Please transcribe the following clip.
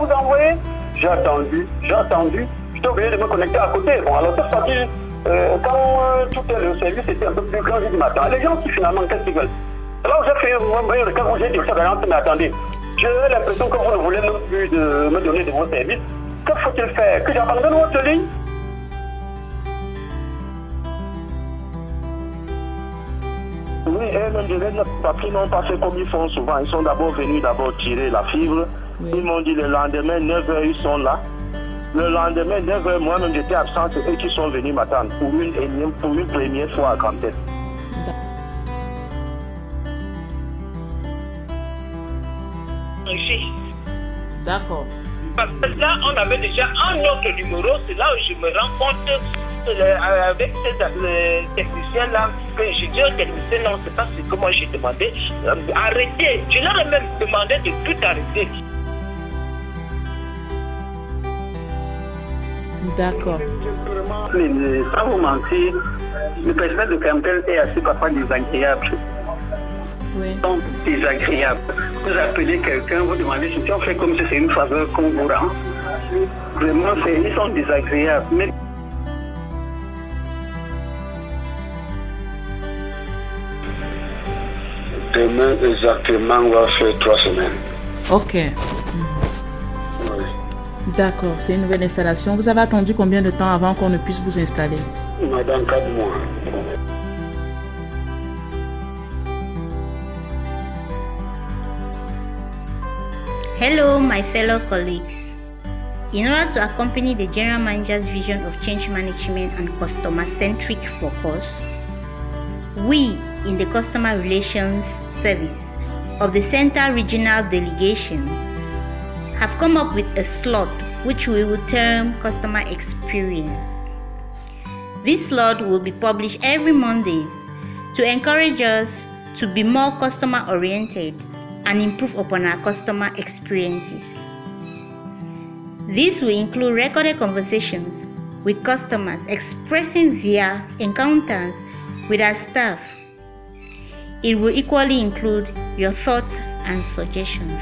vous envoyer. J'ai attendu, j'ai attendu. J'étais obligé de me connecter à côté. Bon, alors cette fois-ci, euh, quand euh, tout le service était un peu plus grand, j'ai dit, mais attends, les gens qui finalement, qu'est-ce qu'ils veulent? Alors j'ai fait, moi, quand j'ai dit ça, mais attendez, j'ai l'impression que vous ne voulez même plus de me donner de vos services. Que faut-il faire? Que j'abandonne votre ligne? Oui, eux-mêmes, parce qu'ils n'ont pas fait comme ils font souvent. Ils sont d'abord venus d'abord tirer la fibre. Ils m'ont dit le lendemain, 9h, ils sont là. Le lendemain, 9h, moi-même, j'étais absent. C'est eux qui sont venus m'attendre pour une, énième, pour une première fois à Cantel. D'accord. Parce que là, on avait déjà un autre numéro. C'est là où je me rends compte euh, avec ces euh, techniciens-là que je dis aux techniciens, non, c'est pas ce que moi j'ai demandé. Euh, arrêtez. Je leur ai même demandé de tout arrêter. D'accord. Mais sans vous mentir, le personnel de Campbell est assez parfois désagréable. Oui. Donc, désagréable. Vous appelez quelqu'un, vous demandez si on fait comme si c'est une faveur qu'on vous rend. Vraiment, ils sont désagréables. Mais Demain, exactement, on va faire trois semaines. Ok. D'accord, c'est une nouvelle installation. Vous avez attendu combien de temps avant qu'on ne puisse vous installer? Dans quatre mois. Hello, my fellow colleagues. In order to accompany the General Manager's vision of change management and customer centric focus, we in the Customer Relations Service of the Center Regional Delegation have come up with a slot which we will term Customer Experience. This slot will be published every Mondays to encourage us to be more customer oriented and improve upon our customer experiences. This will include recorded conversations with customers expressing their encounters with our staff. It will equally include your thoughts and suggestions.